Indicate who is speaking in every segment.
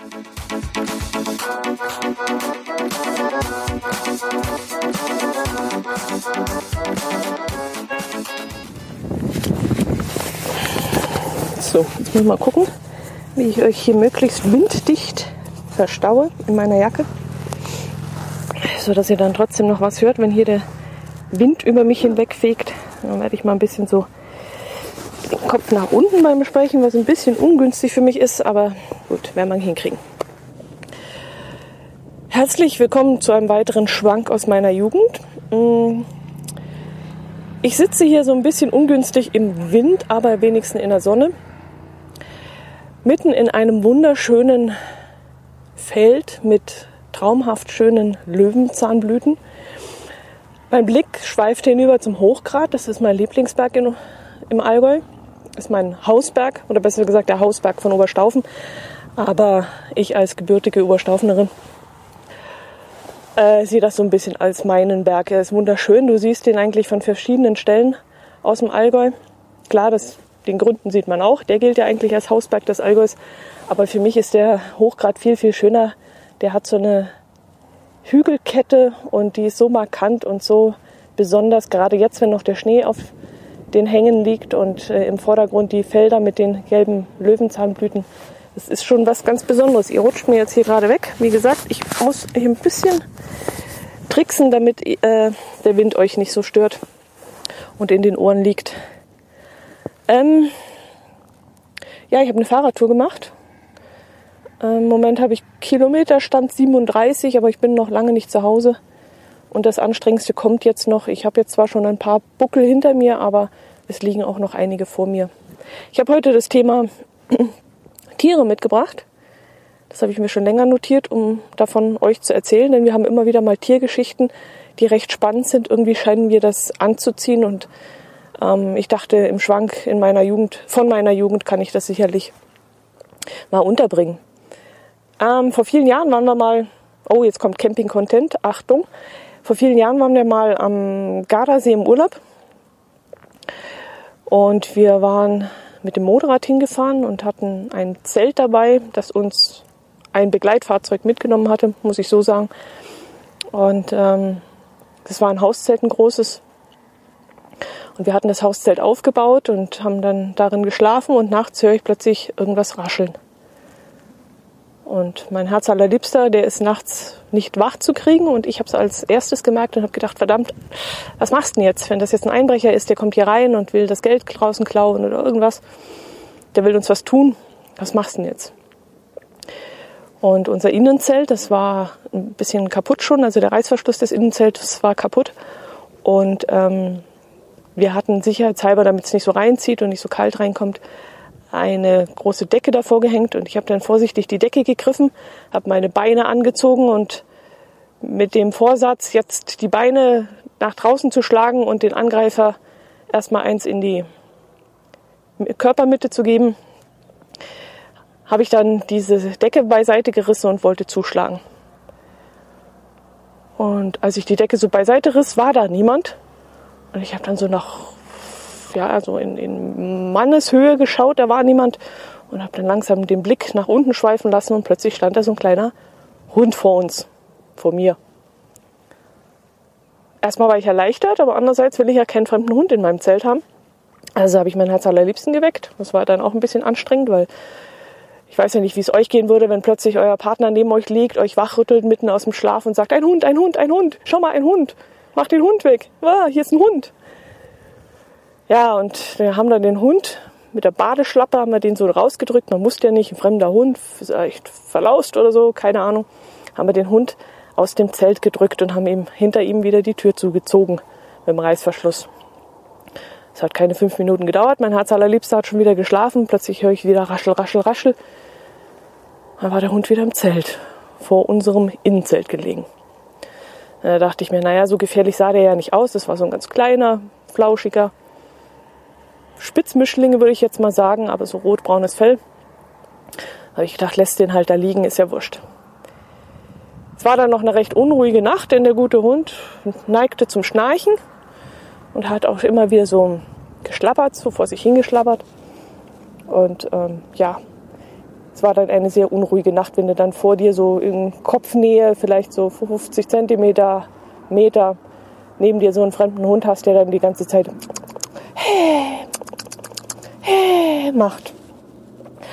Speaker 1: So, jetzt muss ich mal gucken, wie ich euch hier möglichst winddicht verstaue in meiner Jacke, so dass ihr dann trotzdem noch was hört, wenn hier der Wind über mich hinwegfegt. Dann werde ich mal ein bisschen so den Kopf nach unten beim Sprechen, was ein bisschen ungünstig für mich ist, aber gut, werden wir hinkriegen. Herzlich willkommen zu einem weiteren Schwank aus meiner Jugend. Mm. Ich sitze hier so ein bisschen ungünstig im Wind, aber wenigstens in der Sonne. Mitten in einem wunderschönen Feld mit traumhaft schönen Löwenzahnblüten. Mein Blick schweift hinüber zum Hochgrat. Das ist mein Lieblingsberg in, im Allgäu. Das ist mein Hausberg oder besser gesagt der Hausberg von Oberstaufen. Aber ich als gebürtige Oberstaufenerin äh, sehe das so ein bisschen als meinen Berg. Er ist wunderschön. Du siehst den eigentlich von verschiedenen Stellen aus dem Allgäu. Klar, das, den Gründen sieht man auch. Der gilt ja eigentlich als Hausberg des Allgäus. Aber für mich ist der Hochgrad viel, viel schöner. Der hat so eine Hügelkette und die ist so markant und so besonders. Gerade jetzt, wenn noch der Schnee auf den Hängen liegt und äh, im Vordergrund die Felder mit den gelben Löwenzahnblüten. Das ist schon was ganz Besonderes. Ihr rutscht mir jetzt hier gerade weg. Wie gesagt, ich muss hier ein bisschen tricksen, damit äh, der Wind euch nicht so stört und in den Ohren liegt. Ähm, ja, ich habe eine Fahrradtour gemacht. Im ähm, Moment habe ich Kilometerstand 37, aber ich bin noch lange nicht zu Hause. Und das Anstrengendste kommt jetzt noch. Ich habe jetzt zwar schon ein paar Buckel hinter mir, aber es liegen auch noch einige vor mir. Ich habe heute das Thema Tiere mitgebracht. Das habe ich mir schon länger notiert, um davon euch zu erzählen, denn wir haben immer wieder mal Tiergeschichten, die recht spannend sind. Irgendwie scheinen wir das anzuziehen und ähm, ich dachte, im Schwank in meiner Jugend, von meiner Jugend kann ich das sicherlich mal unterbringen. Ähm, vor vielen Jahren waren wir mal, oh, jetzt kommt Camping-Content, Achtung. Vor vielen Jahren waren wir mal am Gardasee im Urlaub und wir waren mit dem Motorrad hingefahren und hatten ein Zelt dabei, das uns ein Begleitfahrzeug mitgenommen hatte, muss ich so sagen. Und ähm, das war ein Hauszelt, ein großes. Und wir hatten das Hauszelt aufgebaut und haben dann darin geschlafen und nachts höre ich plötzlich irgendwas rascheln. Und mein Herz allerliebster, der ist nachts nicht wach zu kriegen. Und ich habe es als erstes gemerkt und habe gedacht, verdammt, was machst du denn jetzt, wenn das jetzt ein Einbrecher ist, der kommt hier rein und will das Geld draußen klauen oder irgendwas, der will uns was tun, was machst du denn jetzt? Und unser Innenzelt, das war ein bisschen kaputt schon, also der Reißverschluss des Innenzeltes war kaputt. Und ähm, wir hatten sicherheitshalber, damit es nicht so reinzieht und nicht so kalt reinkommt, eine große Decke davor gehängt. Und ich habe dann vorsichtig die Decke gegriffen, habe meine Beine angezogen und mit dem Vorsatz, jetzt die Beine nach draußen zu schlagen und den Angreifer erstmal eins in die Körpermitte zu geben, habe ich dann diese Decke beiseite gerissen und wollte zuschlagen. Und als ich die Decke so beiseite riss, war da niemand. Und ich habe dann so nach, ja, also in, in Manneshöhe geschaut, da war niemand. Und habe dann langsam den Blick nach unten schweifen lassen und plötzlich stand da so ein kleiner Hund vor uns, vor mir. Erstmal war ich erleichtert, aber andererseits will ich ja keinen fremden Hund in meinem Zelt haben. Also habe ich mein Herz allerliebsten geweckt. Das war dann auch ein bisschen anstrengend, weil ich weiß ja nicht, wie es euch gehen würde, wenn plötzlich euer Partner neben euch liegt, euch wachrüttelt mitten aus dem Schlaf und sagt, ein Hund, ein Hund, ein Hund, schau mal, ein Hund, mach den Hund weg, ah, hier ist ein Hund. Ja, und wir haben dann den Hund mit der Badeschlappe, haben wir den so rausgedrückt, man musste ja nicht, ein fremder Hund, vielleicht verlaust oder so, keine Ahnung, haben wir den Hund aus dem Zelt gedrückt und haben ihm hinter ihm wieder die Tür zugezogen mit dem Reißverschluss. Es hat keine fünf Minuten gedauert. Mein Herz allerliebster hat schon wieder geschlafen. Plötzlich höre ich wieder raschel, raschel, raschel. Da war der Hund wieder im Zelt, vor unserem Innenzelt gelegen. Da dachte ich mir, naja, so gefährlich sah der ja nicht aus. Das war so ein ganz kleiner, flauschiger Spitzmischlinge, würde ich jetzt mal sagen, aber so rotbraunes Fell. Habe ich gedacht, lässt den halt da liegen, ist ja wurscht. Es war dann noch eine recht unruhige Nacht, denn der gute Hund neigte zum Schnarchen und hat auch immer wieder so geschlappert, so vor sich hingeschlappert. Und ähm, ja, es war dann eine sehr unruhige Nacht, wenn du dann vor dir so in Kopfnähe, vielleicht so 50 Zentimeter, Meter, neben dir so einen fremden Hund hast, der dann die ganze Zeit macht.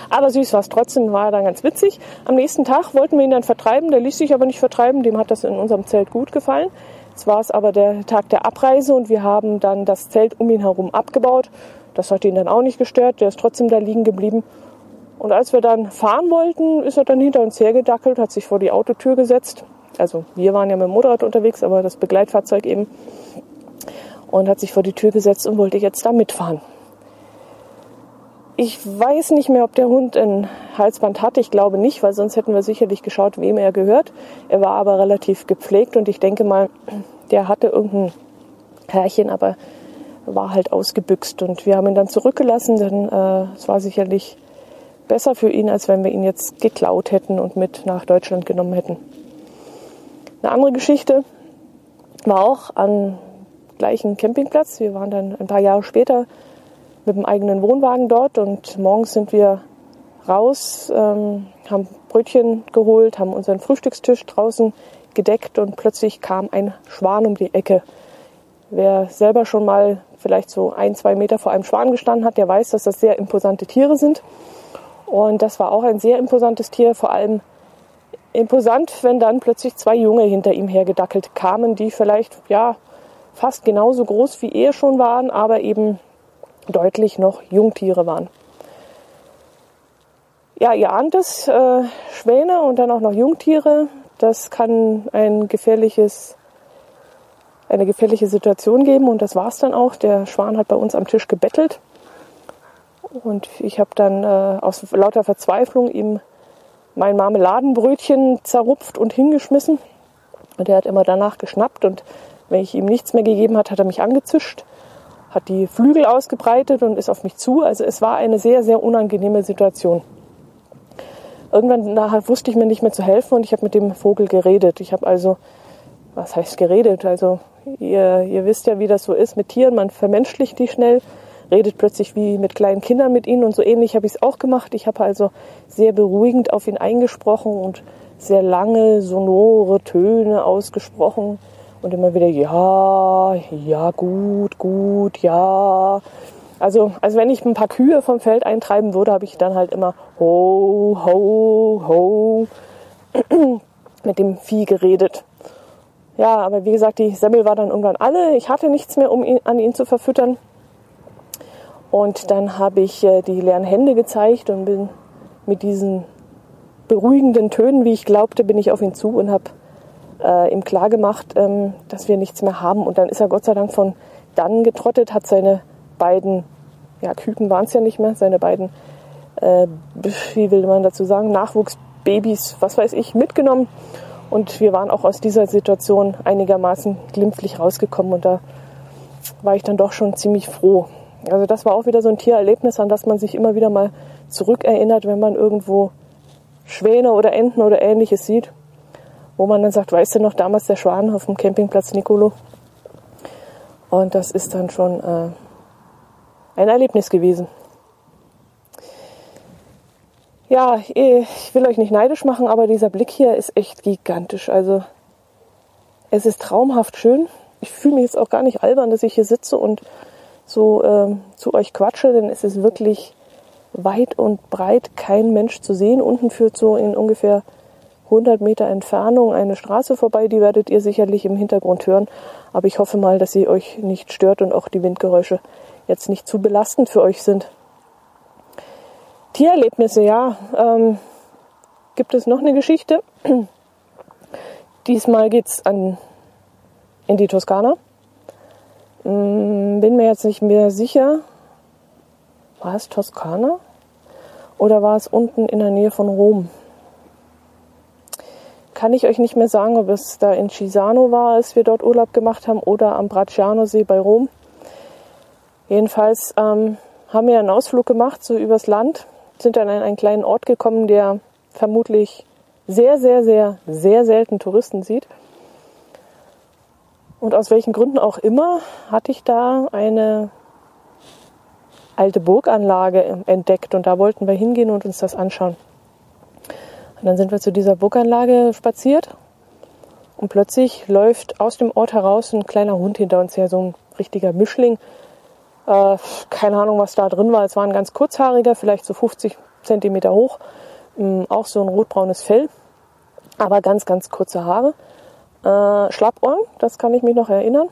Speaker 1: Aber süß war es trotzdem, war dann ganz witzig. Am nächsten Tag wollten wir ihn dann vertreiben, der ließ sich aber nicht vertreiben, dem hat das in unserem Zelt gut gefallen. Jetzt war es aber der Tag der Abreise und wir haben dann das Zelt um ihn herum abgebaut. Das hat ihn dann auch nicht gestört, der ist trotzdem da liegen geblieben. Und als wir dann fahren wollten, ist er dann hinter uns hergedackelt, hat sich vor die Autotür gesetzt. Also wir waren ja mit dem Motorrad unterwegs, aber das Begleitfahrzeug eben. Und hat sich vor die Tür gesetzt und wollte jetzt da mitfahren. Ich weiß nicht mehr, ob der Hund ein Halsband hatte. Ich glaube nicht, weil sonst hätten wir sicherlich geschaut, wem er gehört. Er war aber relativ gepflegt und ich denke mal, der hatte irgendein Herrchen, aber war halt ausgebüxt. Und wir haben ihn dann zurückgelassen, denn äh, es war sicherlich besser für ihn, als wenn wir ihn jetzt geklaut hätten und mit nach Deutschland genommen hätten. Eine andere Geschichte war auch am gleichen Campingplatz. Wir waren dann ein paar Jahre später mit dem eigenen Wohnwagen dort und morgens sind wir raus, ähm, haben Brötchen geholt, haben unseren Frühstückstisch draußen gedeckt und plötzlich kam ein Schwan um die Ecke. Wer selber schon mal vielleicht so ein, zwei Meter vor einem Schwan gestanden hat, der weiß, dass das sehr imposante Tiere sind. Und das war auch ein sehr imposantes Tier, vor allem imposant, wenn dann plötzlich zwei Junge hinter ihm hergedackelt kamen, die vielleicht ja fast genauso groß wie er schon waren, aber eben deutlich noch Jungtiere waren. Ja, ihr ahnt es, äh, Schwäne und dann auch noch Jungtiere, das kann ein gefährliches, eine gefährliche Situation geben und das war es dann auch. Der Schwan hat bei uns am Tisch gebettelt und ich habe dann äh, aus lauter Verzweiflung ihm mein Marmeladenbrötchen zerrupft und hingeschmissen. Und er hat immer danach geschnappt und wenn ich ihm nichts mehr gegeben hat, hat er mich angezischt hat die Flügel ausgebreitet und ist auf mich zu. Also es war eine sehr, sehr unangenehme Situation. Irgendwann nachher wusste ich mir nicht mehr zu helfen und ich habe mit dem Vogel geredet. Ich habe also, was heißt geredet? Also ihr, ihr wisst ja, wie das so ist mit Tieren. Man vermenschlicht die schnell, redet plötzlich wie mit kleinen Kindern mit ihnen und so ähnlich habe ich es auch gemacht. Ich habe also sehr beruhigend auf ihn eingesprochen und sehr lange, sonore Töne ausgesprochen und immer wieder, ja, ja, gut, gut, ja. Also, also wenn ich ein paar Kühe vom Feld eintreiben würde, habe ich dann halt immer ho, ho, ho mit dem Vieh geredet. Ja, aber wie gesagt, die Semmel war dann irgendwann alle. Ich hatte nichts mehr, um ihn, an ihn zu verfüttern. Und dann habe ich äh, die leeren Hände gezeigt und bin mit diesen beruhigenden Tönen, wie ich glaubte, bin ich auf ihn zu und habe äh, ihm klargemacht, ähm, dass wir nichts mehr haben. Und dann ist er Gott sei Dank von dann getrottet, hat seine beiden, ja, Küken waren es ja nicht mehr, seine beiden, äh, wie will man dazu sagen, Nachwuchsbabys, was weiß ich, mitgenommen. Und wir waren auch aus dieser Situation einigermaßen glimpflich rausgekommen. Und da war ich dann doch schon ziemlich froh. Also das war auch wieder so ein Tiererlebnis, an das man sich immer wieder mal zurückerinnert, wenn man irgendwo Schwäne oder Enten oder ähnliches sieht wo man dann sagt, weißt du noch, damals der Schwan auf dem Campingplatz Nicolo. Und das ist dann schon äh, ein Erlebnis gewesen. Ja, ich will euch nicht neidisch machen, aber dieser Blick hier ist echt gigantisch. Also es ist traumhaft schön. Ich fühle mich jetzt auch gar nicht albern, dass ich hier sitze und so äh, zu euch quatsche, denn es ist wirklich weit und breit kein Mensch zu sehen. Unten führt so in ungefähr 100 Meter Entfernung eine Straße vorbei, die werdet ihr sicherlich im Hintergrund hören. Aber ich hoffe mal, dass sie euch nicht stört und auch die Windgeräusche jetzt nicht zu belastend für euch sind. Tiererlebnisse, ja. Ähm, gibt es noch eine Geschichte? Diesmal geht's an in die Toskana. Ähm, bin mir jetzt nicht mehr sicher. War es Toskana? Oder war es unten in der Nähe von Rom? Kann ich euch nicht mehr sagen, ob es da in Cisano war, als wir dort Urlaub gemacht haben, oder am Bracciano-See bei Rom. Jedenfalls ähm, haben wir einen Ausflug gemacht, so übers Land, sind dann an einen kleinen Ort gekommen, der vermutlich sehr, sehr, sehr, sehr selten Touristen sieht. Und aus welchen Gründen auch immer hatte ich da eine alte Burganlage entdeckt und da wollten wir hingehen und uns das anschauen. Und dann sind wir zu dieser Burganlage spaziert und plötzlich läuft aus dem Ort heraus ein kleiner Hund hinter uns her, so ein richtiger Mischling. Äh, keine Ahnung, was da drin war. Es war ein ganz kurzhaariger, vielleicht so 50 Zentimeter hoch, ähm, auch so ein rotbraunes Fell, aber ganz, ganz kurze Haare. Äh, Schlappohren, das kann ich mich noch erinnern.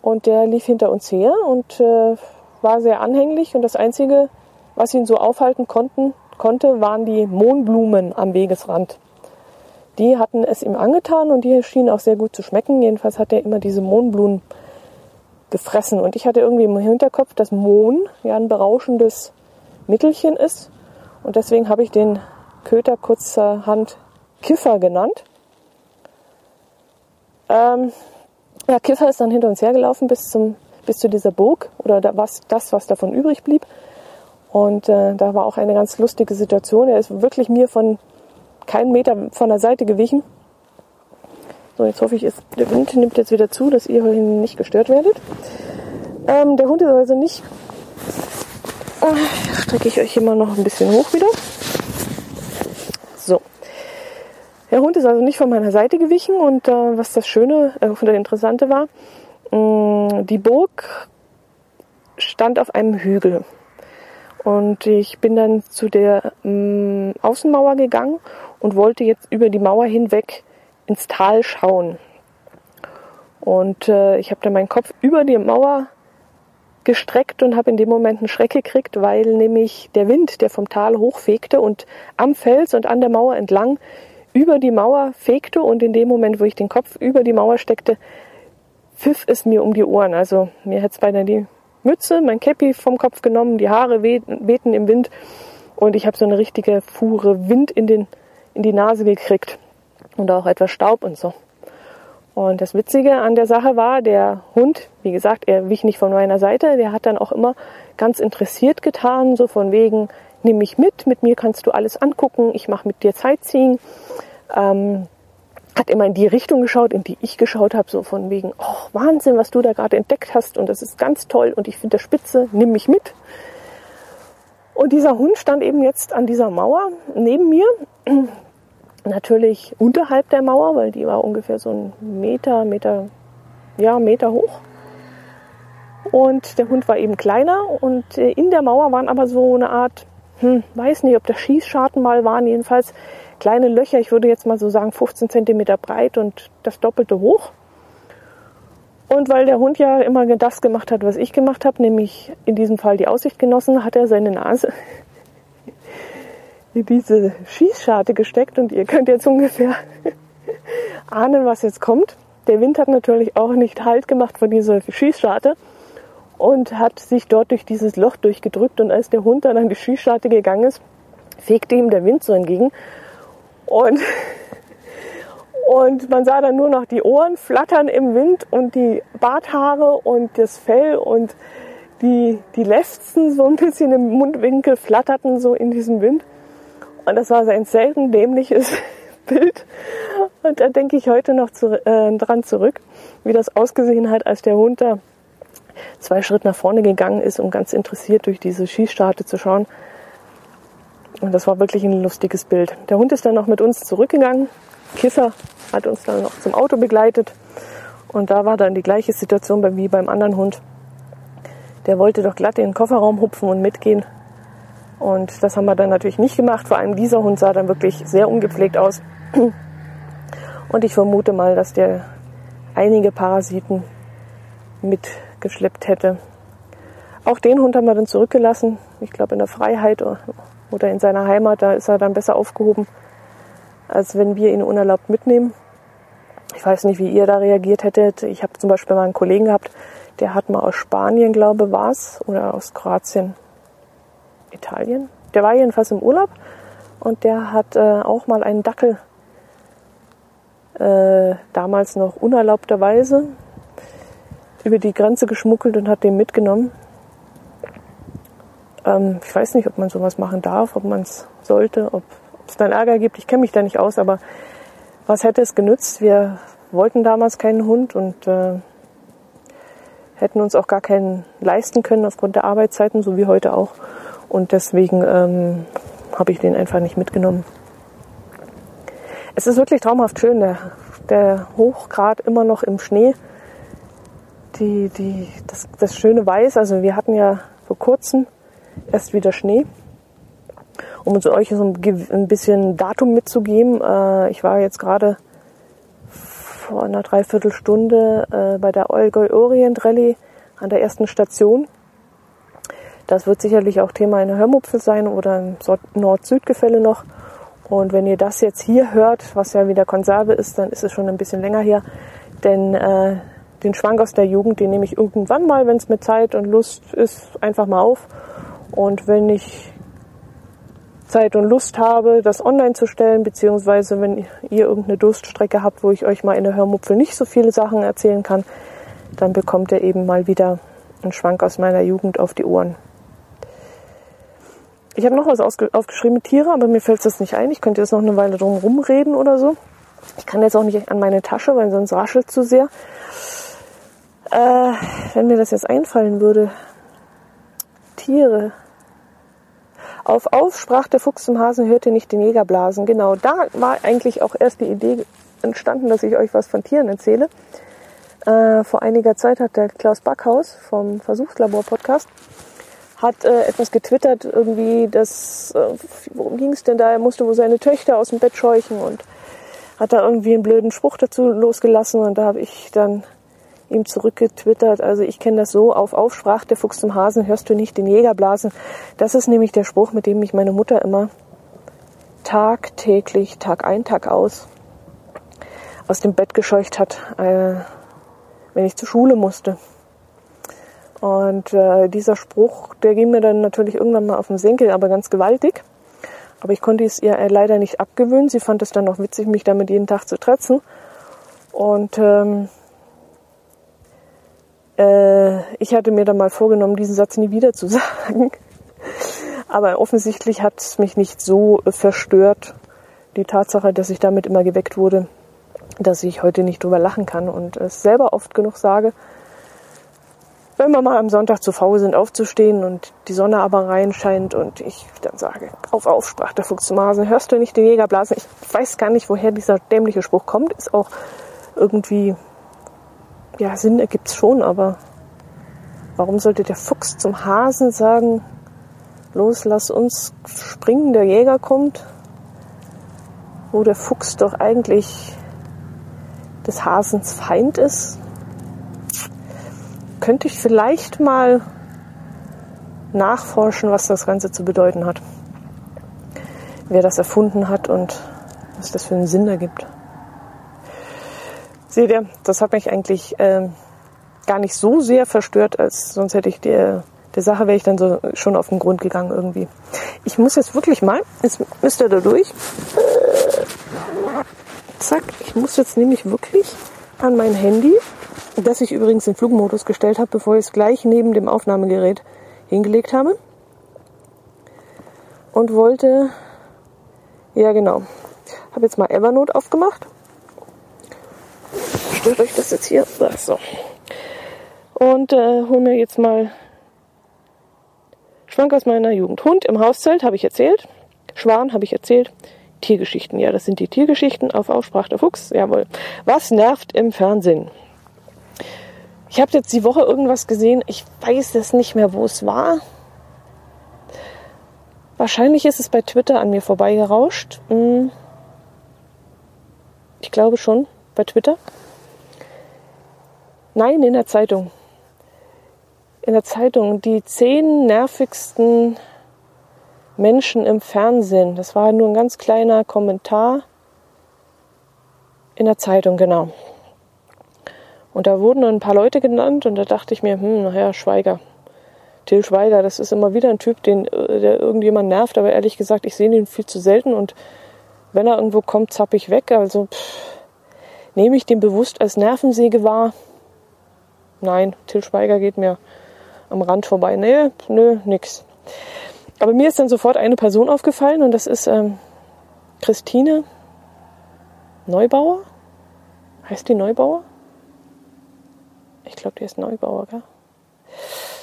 Speaker 1: Und der lief hinter uns her und äh, war sehr anhänglich. Und das Einzige, was ihn so aufhalten konnten, konnte, waren die Mohnblumen am Wegesrand. Die hatten es ihm angetan und die schienen auch sehr gut zu schmecken. Jedenfalls hat er immer diese Mohnblumen gefressen. Und ich hatte irgendwie im Hinterkopf, dass Mohn ja ein berauschendes Mittelchen ist. Und deswegen habe ich den Köter kurzerhand Kiffer genannt. Ähm, ja, Kiffer ist dann hinter uns hergelaufen bis, zum, bis zu dieser Burg oder da, was, das, was davon übrig blieb. Und äh, da war auch eine ganz lustige Situation. Er ist wirklich mir von keinen Meter von der Seite gewichen. So, jetzt hoffe ich, ist, der Wind nimmt jetzt wieder zu, dass ihr nicht gestört werdet. Ähm, der Hund ist also nicht. Äh, strecke ich euch immer noch ein bisschen hoch wieder. So. Der Hund ist also nicht von meiner Seite gewichen und äh, was das Schöne äh, und das Interessante war, mh, mm, die Burg stand auf einem Hügel. Und ich bin dann zu der mh, Außenmauer gegangen und wollte jetzt über die Mauer hinweg ins Tal schauen. Und äh, ich habe dann meinen Kopf über die Mauer gestreckt und habe in dem Moment einen Schreck gekriegt, weil nämlich der Wind, der vom Tal hochfegte und am Fels und an der Mauer entlang über die Mauer fegte und in dem Moment, wo ich den Kopf über die Mauer steckte, pfiff es mir um die Ohren. Also mir hätte es beinahe die Mütze, mein Käppi vom Kopf genommen, die Haare wehten im Wind und ich habe so eine richtige Fuhre Wind in, den, in die Nase gekriegt und auch etwas Staub und so. Und das Witzige an der Sache war, der Hund, wie gesagt, er wich nicht von meiner Seite, der hat dann auch immer ganz interessiert getan, so von wegen, nimm mich mit, mit mir kannst du alles angucken, ich mache mit dir Sightseeing. Ähm, hat immer in die Richtung geschaut, in die ich geschaut habe, so von wegen, oh Wahnsinn, was du da gerade entdeckt hast und das ist ganz toll und ich finde das spitze, nimm mich mit. Und dieser Hund stand eben jetzt an dieser Mauer neben mir, natürlich unterhalb der Mauer, weil die war ungefähr so ein Meter, Meter, ja, Meter hoch. Und der Hund war eben kleiner und äh, in der Mauer waren aber so eine Art, hm, weiß nicht, ob das Schießscharten mal waren, jedenfalls kleine Löcher, ich würde jetzt mal so sagen 15 cm breit und das Doppelte hoch. Und weil der Hund ja immer das gemacht hat, was ich gemacht habe, nämlich in diesem Fall die Aussicht genossen, hat er seine Nase in diese Schießscharte gesteckt. Und ihr könnt jetzt ungefähr ahnen, was jetzt kommt. Der Wind hat natürlich auch nicht Halt gemacht von dieser Schießscharte und hat sich dort durch dieses Loch durchgedrückt. Und als der Hund dann an die Schießscharte gegangen ist, fegte ihm der Wind so entgegen. Und, und man sah dann nur noch die Ohren flattern im Wind und die Barthaare und das Fell und die, die Lefzen so ein bisschen im Mundwinkel flatterten so in diesem Wind. Und das war ein selten dämliches Bild. Und da denke ich heute noch zu, äh, dran zurück, wie das ausgesehen hat, als der Hund da zwei Schritte nach vorne gegangen ist, um ganz interessiert durch diese Schießstarte zu schauen. Und das war wirklich ein lustiges Bild. Der Hund ist dann noch mit uns zurückgegangen. Kiffer hat uns dann noch zum Auto begleitet. Und da war dann die gleiche Situation wie beim anderen Hund. Der wollte doch glatt in den Kofferraum hupfen und mitgehen. Und das haben wir dann natürlich nicht gemacht. Vor allem dieser Hund sah dann wirklich sehr ungepflegt aus. Und ich vermute mal, dass der einige Parasiten mitgeschleppt hätte. Auch den Hund haben wir dann zurückgelassen. Ich glaube in der Freiheit oder in seiner Heimat, da ist er dann besser aufgehoben, als wenn wir ihn unerlaubt mitnehmen. Ich weiß nicht, wie ihr da reagiert hättet. Ich habe zum Beispiel mal einen Kollegen gehabt, der hat mal aus Spanien, glaube ich, war es, oder aus Kroatien, Italien. Der war jedenfalls im Urlaub und der hat äh, auch mal einen Dackel äh, damals noch unerlaubterweise über die Grenze geschmuggelt und hat den mitgenommen. Ähm, ich weiß nicht, ob man sowas machen darf, ob man es sollte, ob es dann Ärger gibt. Ich kenne mich da nicht aus, aber was hätte es genützt? Wir wollten damals keinen Hund und äh, hätten uns auch gar keinen leisten können aufgrund der Arbeitszeiten, so wie heute auch. Und deswegen ähm, habe ich den einfach nicht mitgenommen. Es ist wirklich traumhaft schön, der, der Hochgrad immer noch im Schnee. Die, die, das, das schöne Weiß, also wir hatten ja vor kurzem erst wieder Schnee. Um uns euch so ein bisschen Datum mitzugeben, äh, ich war jetzt gerade vor einer Dreiviertelstunde äh, bei der Allgäu Orient Rallye an der ersten Station. Das wird sicherlich auch Thema in der Hörmupfel sein oder im Nord-Süd-Gefälle noch. Und wenn ihr das jetzt hier hört, was ja wieder Konserve ist, dann ist es schon ein bisschen länger her. Denn äh, den Schwank aus der Jugend, den nehme ich irgendwann mal, wenn es mit Zeit und Lust ist, einfach mal auf. Und wenn ich Zeit und Lust habe, das online zu stellen, beziehungsweise wenn ihr irgendeine Durststrecke habt, wo ich euch mal in der Hörmupfel nicht so viele Sachen erzählen kann, dann bekommt ihr eben mal wieder einen Schwank aus meiner Jugend auf die Ohren. Ich habe noch was aufgeschrieben, Tiere, aber mir fällt das nicht ein. Ich könnte jetzt noch eine Weile drum rumreden oder so. Ich kann jetzt auch nicht an meine Tasche, weil sonst raschelt zu sehr. Äh, wenn mir das jetzt einfallen würde. Tiere. Auf auf sprach der Fuchs zum Hasen, hörte nicht den Jäger blasen. Genau, da war eigentlich auch erst die Idee entstanden, dass ich euch was von Tieren erzähle. Äh, vor einiger Zeit hat der Klaus Backhaus vom Versuchslabor-Podcast hat äh, etwas getwittert, irgendwie, dass, äh, worum ging es denn da? Er musste wohl seine Töchter aus dem Bett scheuchen und hat da irgendwie einen blöden Spruch dazu losgelassen und da habe ich dann ihm zurückgetwittert. Also ich kenne das so, auf Aufsprach der Fuchs zum Hasen, hörst du nicht den Jäger blasen. Das ist nämlich der Spruch, mit dem mich meine Mutter immer tagtäglich, Tag ein, Tag aus aus dem Bett gescheucht hat, äh, wenn ich zur Schule musste. Und äh, dieser Spruch, der ging mir dann natürlich irgendwann mal auf den Senkel, aber ganz gewaltig. Aber ich konnte es ihr leider nicht abgewöhnen. Sie fand es dann auch witzig, mich damit jeden Tag zu tretzen. Und ähm, äh, ich hatte mir dann mal vorgenommen, diesen Satz nie wieder zu sagen. Aber offensichtlich hat es mich nicht so verstört, die Tatsache, dass ich damit immer geweckt wurde, dass ich heute nicht drüber lachen kann und es selber oft genug sage. Wenn wir mal am Sonntag zu faul sind, aufzustehen und die Sonne aber reinscheint und ich dann sage, auf, auf, sprach der Fuchs zum Hasen, hörst du nicht den Jäger blasen? Ich weiß gar nicht, woher dieser dämliche Spruch kommt. Ist auch irgendwie, ja, Sinn ergibt es schon, aber warum sollte der Fuchs zum Hasen sagen, los, lass uns springen, der Jäger kommt? Wo der Fuchs doch eigentlich des Hasens Feind ist? Könnte ich vielleicht mal nachforschen, was das Ganze zu bedeuten hat. Wer das erfunden hat und was das für einen Sinn ergibt. Seht ihr, das hat mich eigentlich äh, gar nicht so sehr verstört, als sonst hätte ich der, der Sache wäre ich dann so schon auf den Grund gegangen irgendwie. Ich muss jetzt wirklich mal, jetzt müsst ihr da durch. Äh, zack, ich muss jetzt nämlich wirklich an mein Handy, das ich übrigens in Flugmodus gestellt habe, bevor ich es gleich neben dem Aufnahmegerät hingelegt habe. Und wollte, ja genau, habe jetzt mal Evernote aufgemacht. Stört euch das jetzt hier? So. Und äh, hol mir jetzt mal Schwank aus meiner Jugend. Hund im Hauszelt habe ich erzählt. Schwan habe ich erzählt. Tiergeschichten. Ja, das sind die Tiergeschichten auf Aussprach der Fuchs. Jawohl. Was nervt im Fernsehen? Ich habe jetzt die Woche irgendwas gesehen. Ich weiß es nicht mehr, wo es war. Wahrscheinlich ist es bei Twitter an mir vorbeigerauscht. Hm. Ich glaube schon, bei Twitter. Nein, in der Zeitung. In der Zeitung. Die zehn nervigsten Menschen im Fernsehen. Das war nur ein ganz kleiner Kommentar in der Zeitung, genau. Und da wurden ein paar Leute genannt und da dachte ich mir, hm, naja, Schweiger. Till Schweiger, das ist immer wieder ein Typ, den, äh, der irgendjemand nervt, aber ehrlich gesagt, ich sehe ihn viel zu selten und wenn er irgendwo kommt, zapp ich weg. Also pff, nehme ich den bewusst als Nervensäge wahr? Nein, Till Schweiger geht mir am Rand vorbei. Nee, nö, nix. Aber mir ist dann sofort eine Person aufgefallen und das ist ähm, Christine Neubauer. Heißt die Neubauer? Ich glaube, die ist Neubauer, gell?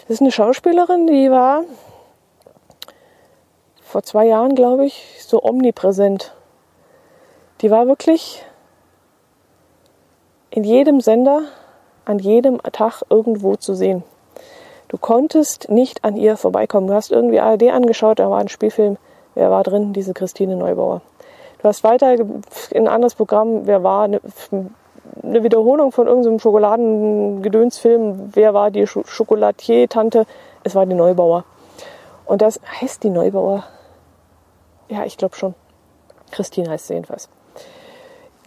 Speaker 1: Das ist eine Schauspielerin, die war vor zwei Jahren, glaube ich, so omnipräsent Die war wirklich in jedem Sender, an jedem Tag irgendwo zu sehen. Du konntest nicht an ihr vorbeikommen. Du hast irgendwie ARD angeschaut, da war ein Spielfilm. Wer war drin? Diese Christine Neubauer. Du hast weiter in ein anderes Programm, wer war eine, eine Wiederholung von irgendeinem Schokoladengedönsfilm, wer war die Schokolatier-Tante? Es war die Neubauer. Und das heißt die Neubauer. Ja, ich glaube schon. Christine heißt sie jedenfalls.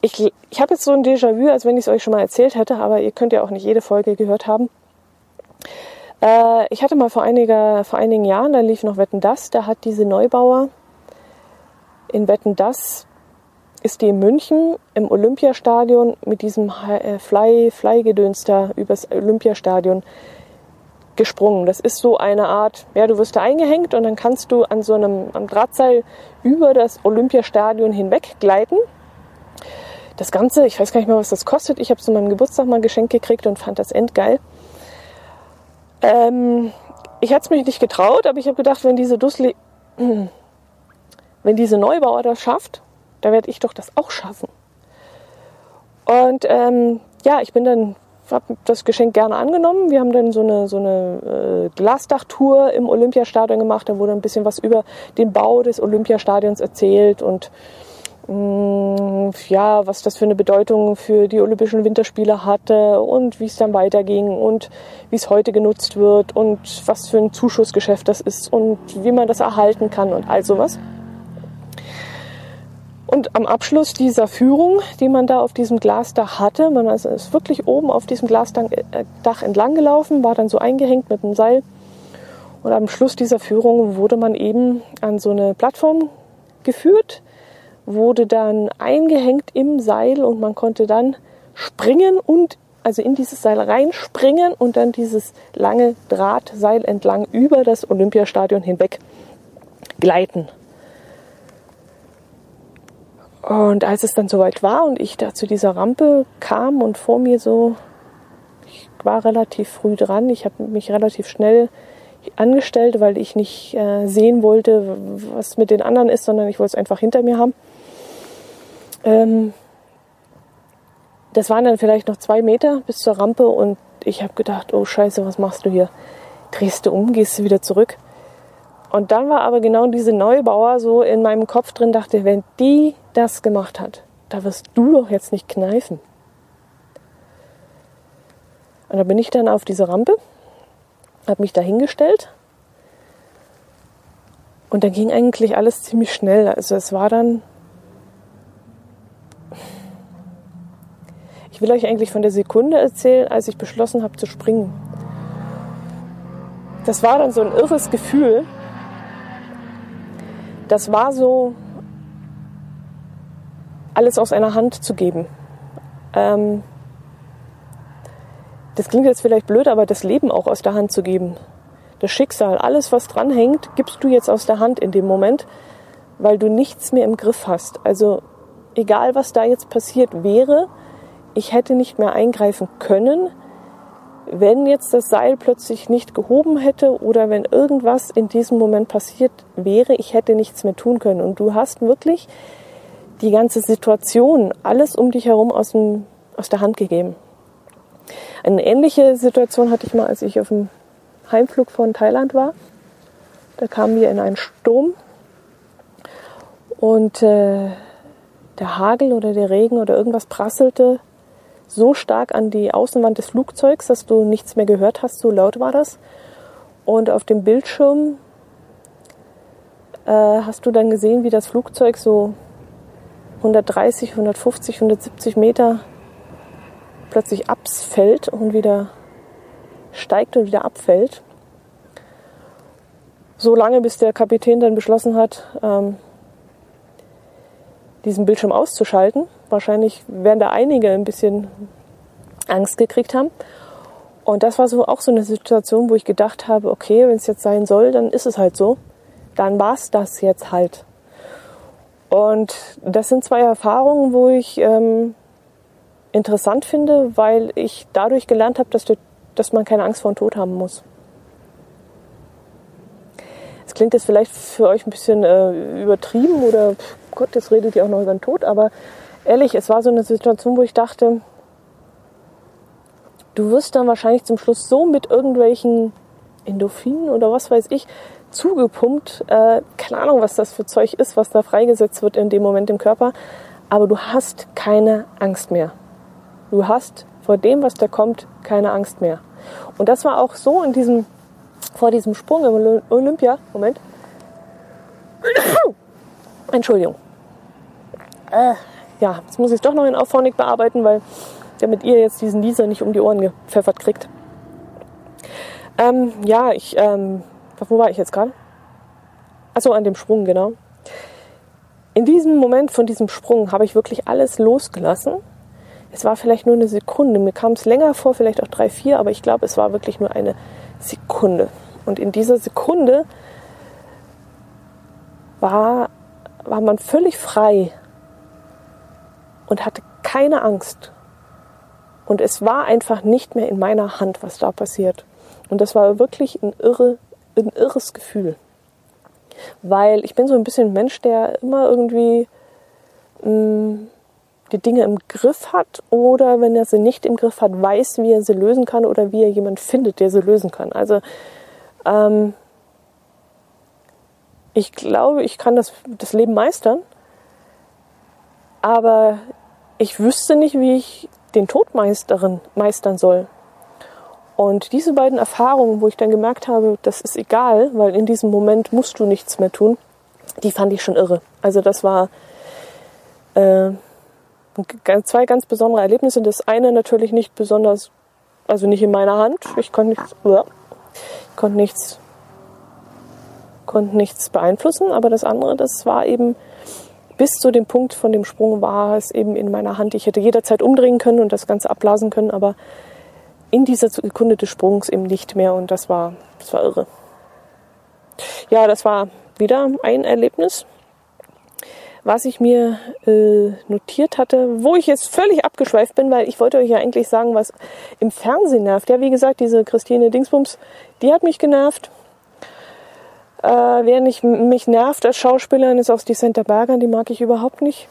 Speaker 1: Ich, ich habe jetzt so ein Déjà-vu, als wenn ich es euch schon mal erzählt hätte, aber ihr könnt ja auch nicht jede Folge gehört haben. Äh, ich hatte mal vor, einiger, vor einigen Jahren, da lief noch Wetten Das, da hat diese Neubauer in Wetten Das ist die in München im Olympiastadion mit diesem äh, Fly, Fly-Gedöns da übers Olympiastadion gesprungen. Das ist so eine Art, ja, du wirst da eingehängt und dann kannst du an so einem am Drahtseil über das Olympiastadion hinweg gleiten. Das Ganze, ich weiß gar nicht mehr, was das kostet. Ich habe es zu meinem Geburtstag mal geschenkt gekriegt und fand das endgeil. Ähm, ich hätte es mich nicht getraut, aber ich habe gedacht, wenn diese Dussli, wenn diese Neubauer das schafft, dann werde ich doch das auch schaffen. Und ähm, ja, ich bin dann, habe das Geschenk gerne angenommen. Wir haben dann so eine, so eine äh, Glasdachtour im Olympiastadion gemacht. Da wurde ein bisschen was über den Bau des Olympiastadions erzählt und ja, was das für eine Bedeutung für die Olympischen Winterspiele hatte und wie es dann weiterging und wie es heute genutzt wird und was für ein Zuschussgeschäft das ist und wie man das erhalten kann und all sowas. Und am Abschluss dieser Führung, die man da auf diesem Glasdach hatte, man ist wirklich oben auf diesem Glasdach äh, entlang gelaufen, war dann so eingehängt mit einem Seil. Und am Schluss dieser Führung wurde man eben an so eine Plattform geführt, wurde dann eingehängt im Seil und man konnte dann springen und also in dieses Seil reinspringen und dann dieses lange Drahtseil entlang über das Olympiastadion hinweg gleiten. Und als es dann soweit war und ich da zu dieser Rampe kam und vor mir so, ich war relativ früh dran, ich habe mich relativ schnell angestellt, weil ich nicht äh, sehen wollte, was mit den anderen ist, sondern ich wollte es einfach hinter mir haben. Ähm, das waren dann vielleicht noch zwei Meter bis zur Rampe und ich habe gedacht, oh scheiße, was machst du hier? Drehst du um, gehst du wieder zurück? Und dann war aber genau diese Neubauer so in meinem Kopf drin, dachte, wenn die das gemacht hat, da wirst du doch jetzt nicht kneifen. Und da bin ich dann auf diese Rampe, habe mich da hingestellt und dann ging eigentlich alles ziemlich schnell. Also es war dann will euch eigentlich von der Sekunde erzählen, als ich beschlossen habe zu springen. Das war dann so ein irres Gefühl. Das war so, alles aus einer Hand zu geben. Ähm, das klingt jetzt vielleicht blöd, aber das Leben auch aus der Hand zu geben. Das Schicksal, alles, was dranhängt, gibst du jetzt aus der Hand in dem Moment, weil du nichts mehr im Griff hast. Also egal, was da jetzt passiert wäre, ich hätte nicht mehr eingreifen können, wenn jetzt das Seil plötzlich nicht gehoben hätte oder wenn irgendwas in diesem Moment passiert wäre, ich hätte nichts mehr tun können. Und du hast wirklich die ganze Situation, alles um dich herum aus, dem, aus der Hand gegeben. Eine ähnliche Situation hatte ich mal, als ich auf dem Heimflug von Thailand war. Da kamen wir in einen Sturm und äh, der Hagel oder der Regen oder irgendwas prasselte so stark an die Außenwand des Flugzeugs, dass du nichts mehr gehört hast, so laut war das. Und auf dem Bildschirm äh, hast du dann gesehen, wie das Flugzeug so 130, 150, 170 Meter plötzlich abfällt und wieder steigt und wieder abfällt. So lange, bis der Kapitän dann beschlossen hat, ähm, diesen Bildschirm auszuschalten. Wahrscheinlich werden da einige ein bisschen Angst gekriegt haben. Und das war so auch so eine Situation, wo ich gedacht habe, okay, wenn es jetzt sein soll, dann ist es halt so. Dann war es das jetzt halt. Und das sind zwei Erfahrungen, wo ich ähm, interessant finde, weil ich dadurch gelernt habe, dass, dass man keine Angst vor dem Tod haben muss. Es klingt jetzt vielleicht für euch ein bisschen äh, übertrieben oder Gott, jetzt redet ihr auch noch über den Tod, aber ehrlich, es war so eine Situation, wo ich dachte, du wirst dann wahrscheinlich zum Schluss so mit irgendwelchen Endorphinen oder was weiß ich zugepumpt. Äh, keine Ahnung, was das für Zeug ist, was da freigesetzt wird in dem Moment im Körper. Aber du hast keine Angst mehr. Du hast vor dem, was da kommt, keine Angst mehr. Und das war auch so in diesem, vor diesem Sprung im Olympia. Moment. Entschuldigung. Äh, ja, jetzt muss ich es doch noch in Auphonic bearbeiten, weil damit ihr jetzt diesen Lieser nicht um die Ohren gepfeffert kriegt. Ähm, ja, ich, ähm, wo war ich jetzt gerade? Achso, an dem Sprung, genau. In diesem Moment von diesem Sprung habe ich wirklich alles losgelassen. Es war vielleicht nur eine Sekunde. Mir kam es länger vor, vielleicht auch drei, vier, aber ich glaube, es war wirklich nur eine Sekunde. Und in dieser Sekunde war, war man völlig frei und hatte keine Angst. Und es war einfach nicht mehr in meiner Hand, was da passiert. Und das war wirklich ein, irre, ein irres Gefühl. Weil ich bin so ein bisschen ein Mensch, der immer irgendwie mh, mm, die Dinge im Griff hat oder wenn er sie nicht im Griff hat, weiß, wie er sie lösen kann oder wie er jemand findet, der sie lösen kann. Also ähm, ich glaube, ich kann das, das Leben meistern, aber ich wüsste nicht, wie ich den Tod meistern, meistern soll. Und diese beiden Erfahrungen, wo ich dann gemerkt habe, das ist egal, weil in diesem Moment musst du nichts mehr tun, die fand ich schon irre. Also das war äh, zwei ganz besondere Erlebnisse. Das eine natürlich nicht besonders, also nicht in meiner Hand. Ich konnte nichts, ich konnte nichts, konnte nichts beeinflussen. Aber das andere, das war eben bis zu dem Punkt von dem Sprung war es eben in meiner Hand. Ich hätte jederzeit umdrehen können und das Ganze abblasen können, aber in dieser Sekunde des Sprungs eben nicht mehr und das war, das war irre. Ja, das war wieder ein Erlebnis, was ich mir äh, notiert hatte, wo ich jetzt völlig abgeschweift bin, weil ich wollte euch ja eigentlich sagen, was im Fernsehen nervt. Ja, wie gesagt, diese Christine Dingsbums, die hat mich genervt. Äh, wer nicht mich nervt als Schauspielerin, ist auch die Santa Berger, die mag ich überhaupt nicht.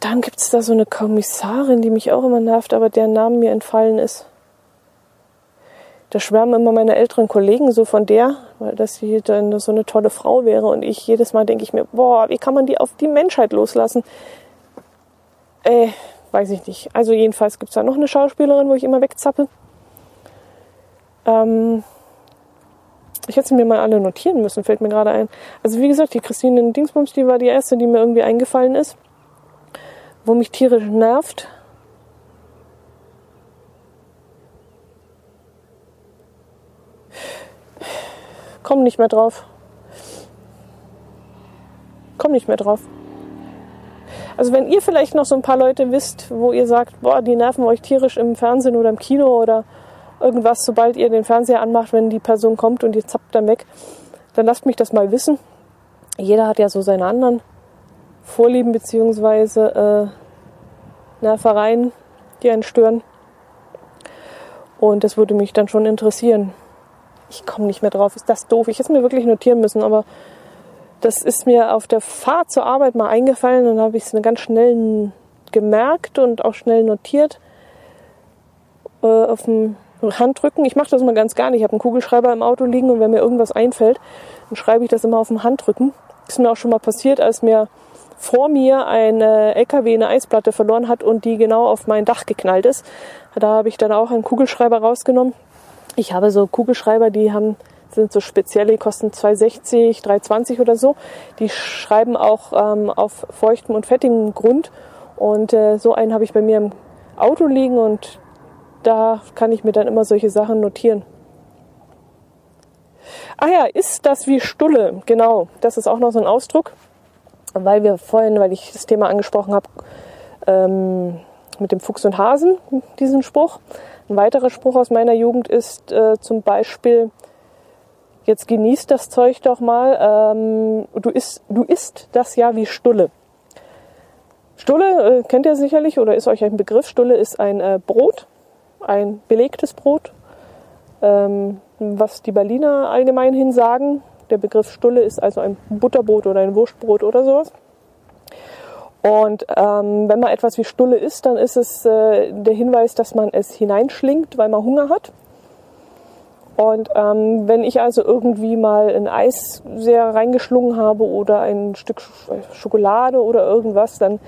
Speaker 1: Dann gibt es da so eine Kommissarin, die mich auch immer nervt, aber deren Name mir entfallen ist. Da schwärmen immer meine älteren Kollegen so von der, weil das sie dann so eine tolle Frau wäre. Und ich jedes Mal denke ich mir, boah, wie kann man die auf die Menschheit loslassen? Äh, weiß ich nicht. Also jedenfalls gibt es da noch eine Schauspielerin, wo ich immer wegzappe. Ähm, ich hätte sie mir mal alle notieren müssen, fällt mir gerade ein. Also wie gesagt, die Christine Dingsbums, die war die erste, die mir irgendwie eingefallen ist wo mich tierisch nervt. Komm nicht mehr drauf. Komm nicht mehr drauf. Also wenn ihr vielleicht noch so ein paar Leute wisst, wo ihr sagt, boah, die nerven euch tierisch im Fernsehen oder im Kino oder irgendwas, sobald ihr den Fernseher anmacht, wenn die Person kommt und ihr zappt dann weg, dann lasst mich das mal wissen. Jeder hat ja so seine anderen Vorlieben bzw. Äh, Nervereien, die einen stören. Und das würde mich dann schon interessieren. Ich komme nicht mehr drauf. Ist das doof? Ich hätte es mir wirklich notieren müssen, aber das ist mir auf der Fahrt zur Arbeit mal eingefallen und habe ich es mir ganz schnell gemerkt und auch schnell notiert äh, auf dem Handrücken. Ich mache das immer ganz gerne. Ich habe einen Kugelschreiber im Auto liegen und wenn mir irgendwas einfällt, dann schreibe ich das immer auf dem Handrücken. Ist mir auch schon mal passiert, als mir vor mir ein LKW eine Eisplatte verloren hat und die genau auf mein Dach geknallt ist. Da habe ich dann auch einen Kugelschreiber rausgenommen. Ich habe so Kugelschreiber, die haben sind so spezielle, die kosten 2,60, 3,20 oder so. Die schreiben auch ähm, auf feuchtem und fettigem Grund. Und äh, so einen habe ich bei mir im Auto liegen und da kann ich mir dann immer solche Sachen notieren. Ah ja, ist das wie Stulle? Genau, das ist auch noch so ein Ausdruck weil wir vorhin, weil ich das Thema angesprochen habe, ähm, mit dem Fuchs und Hasen, diesen Spruch. Ein weiterer Spruch aus meiner Jugend ist äh, zum Beispiel, jetzt genießt das Zeug doch mal, ähm, du, isst, du isst das ja wie Stulle. Stulle äh, kennt ihr sicherlich oder ist euch ein Begriff. Stulle ist ein äh, Brot, ein belegtes Brot, ähm, was die Berliner allgemein hin sagen. Der Begriff Stulle ist also ein Butterbrot oder ein Wurstbrot oder sowas. Und ähm, wenn man etwas wie Stulle isst, dann ist es äh, der Hinweis, dass man es hineinschlingt, weil man Hunger hat. Und ähm, wenn ich also irgendwie mal ein Eis sehr reingeschlungen habe oder ein Stück Schokolade oder irgendwas, dann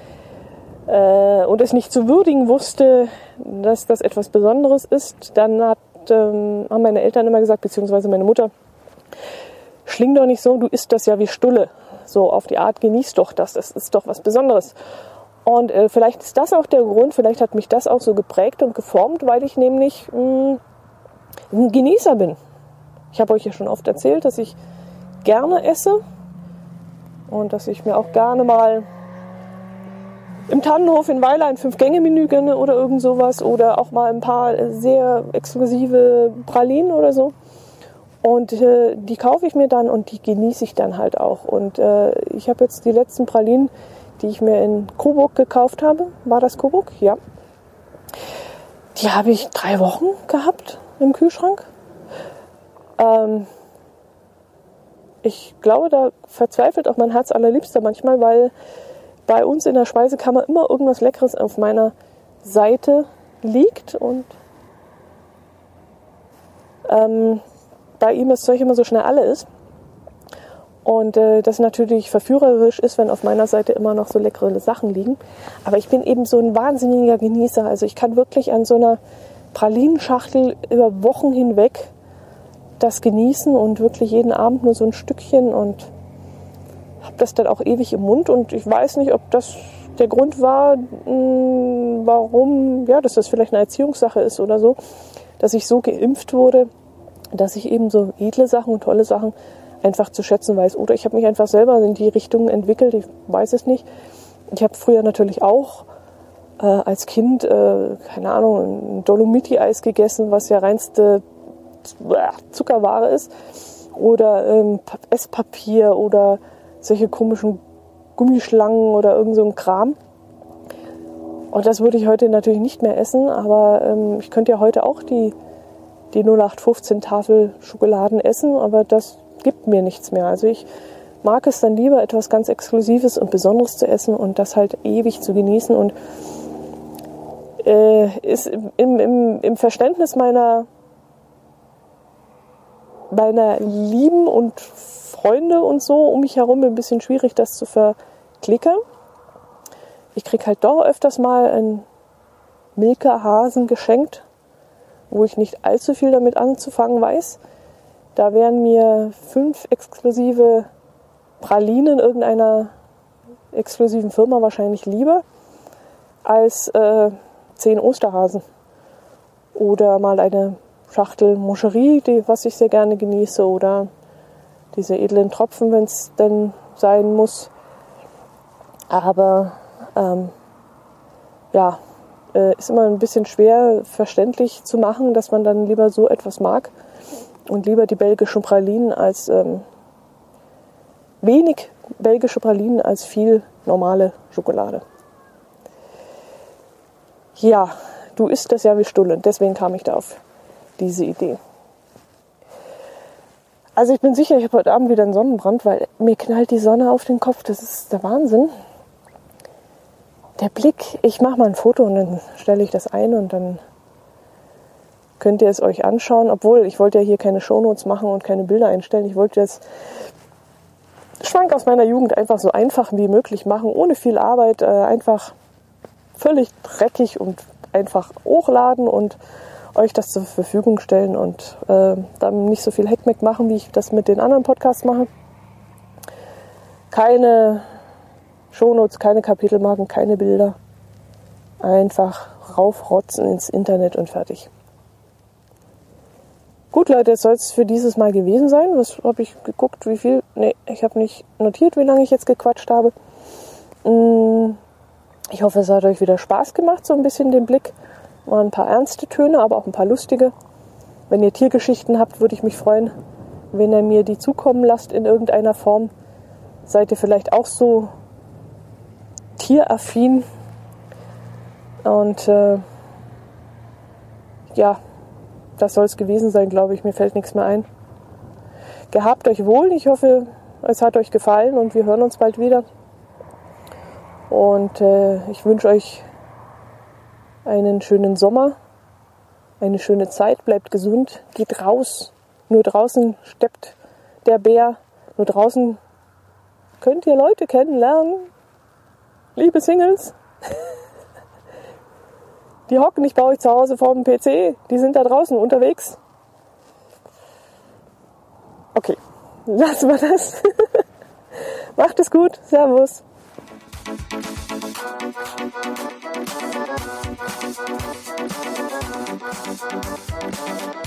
Speaker 1: äh, und es nicht zu würdigen wusste, dass das etwas Besonderes ist, dann hat, ähm, haben meine Eltern immer gesagt, beziehungsweise meine Mutter, schling doch nicht so, du isst das ja wie Stulle so auf die Art, genieß doch das, das ist doch was Besonderes. Und äh, vielleicht ist das auch der Grund, vielleicht hat mich das auch so geprägt und geformt, weil ich nämlich mh, mm, ein Genießer bin. Ich habe euch ja schon oft erzählt, dass ich gerne esse und dass ich mir auch gerne mal im Tannenhof in Weiler ein Fünf-Gänge-Menü gönne oder irgend sowas oder auch mal ein paar sehr exklusive Pralinen oder so. Und äh, die kaufe ich mir dann und die genieße ich dann halt auch. Und äh, ich habe jetzt die letzten Pralinen, die ich mir in Coburg gekauft habe. War das Coburg? Ja. Die habe ich drei Wochen gehabt im Kühlschrank. Ähm, ich glaube, da verzweifelt auch mein Herz allerliebster manchmal, weil bei uns in der Speisekammer immer irgendwas Leckeres auf meiner Seite liegt und ähm, bei ihm das Zeug immer so schnell alle ist. Und äh, das natürlich verführerisch ist, wenn auf meiner Seite immer noch so leckere Sachen liegen. Aber ich bin eben so ein wahnsinniger Genießer. Also ich kann wirklich an so einer Pralinenschachtel über Wochen hinweg das genießen und wirklich jeden Abend nur so ein Stückchen und habe das dann auch ewig im Mund. Und ich weiß nicht, ob das der Grund war, hm, warum, ja, dass das vielleicht eine Erziehungssache ist oder so, dass ich so geimpft wurde dass ich eben so edle Sachen und tolle Sachen einfach zu schätzen weiß. Oder ich habe mich einfach selber in die Richtung entwickelt, ich weiß es nicht. Ich habe früher natürlich auch äh, als Kind, äh, keine Ahnung, ein Dolomiti-Eis gegessen, was ja reinste Zuckerware ist. Oder ähm, Esspapier oder solche komischen Gummischlangen oder irgend so ein Kram. Und das würde ich heute natürlich nicht mehr essen, aber ähm, ich könnte ja heute auch die die 0815 Tafel Schokoladen essen, aber das gibt mir nichts mehr. Also ich mag es dann lieber, etwas ganz Exklusives und Besonderes zu essen und das halt ewig zu genießen und äh, ist im, im, im Verständnis meiner, meiner Lieben und Freunde und so um mich herum ein bisschen schwierig, das zu verklickern. Ich kriege halt doch öfters mal einen Milka-Hasen geschenkt wo ich nicht allzu viel damit anzufangen weiß. Da wären mir fünf exklusive Pralinen irgendeiner exklusiven Firma wahrscheinlich lieber als äh, zehn Osterhasen. Oder mal eine Schachtel Moscherie, die, was ich sehr gerne genieße, oder diese edlen Tropfen, wenn es denn sein muss. Aber ähm, ja, äh, ist immer ein bisschen schwer verständlich zu machen, dass man dann lieber so etwas mag und lieber die belgischen Pralinen als ähm, wenig belgische Pralinen als viel normale Schokolade. Ja, du isst das ja wie Stulle, deswegen kam ich da auf diese Idee. Also ich bin sicher, ich habe heute Abend wieder einen Sonnenbrand, weil mir knallt die Sonne auf den Kopf. Das ist der Wahnsinn der Blick, ich mache mal ein Foto und dann stelle ich das ein und dann könnt ihr es euch anschauen. Obwohl, ich wollte ja hier keine Shownotes machen und keine Bilder einstellen. Ich wollte jetzt Schwank aus meiner Jugend einfach so einfach wie möglich machen, ohne viel Arbeit, äh, einfach völlig dreckig und einfach hochladen und euch das zur Verfügung stellen und äh, dann nicht so viel Heckmeck machen, wie ich das mit den anderen Podcasts mache. Keine Shownotes, keine Kapitelmarken, keine Bilder. Einfach raufrotzen ins Internet und fertig. Gut, Leute, jetzt soll es für dieses Mal gewesen sein. Was habe ich geguckt? Wie viel? Ne, ich habe nicht notiert, wie lange ich jetzt gequatscht habe. Mm, ich hoffe, es hat euch wieder Spaß gemacht, so ein bisschen den Blick. Mal ein paar ernste Töne, aber auch ein paar lustige. Wenn ihr Tiergeschichten habt, würde ich mich freuen, wenn ihr mir die zukommen lasst in irgendeiner Form. Seid ihr vielleicht auch so tieraffin. Und äh, ja, das soll es gewesen sein, glaube ich. Mir fällt nichts mehr ein. Gehabt euch wohl. Ich hoffe, es hat euch gefallen und wir hören uns bald wieder. Und äh, ich wünsche euch einen schönen Sommer, eine schöne Zeit, bleibt gesund, geht raus. Nur draußen steppt der Bär, nur draußen könnt ihr Leute kennenlernen. Liebe Singles, die hocken nicht bei euch zu Hause vor dem PC, die sind da draußen unterwegs. Okay, lassen wir das. Macht es gut, Servus. Thank you.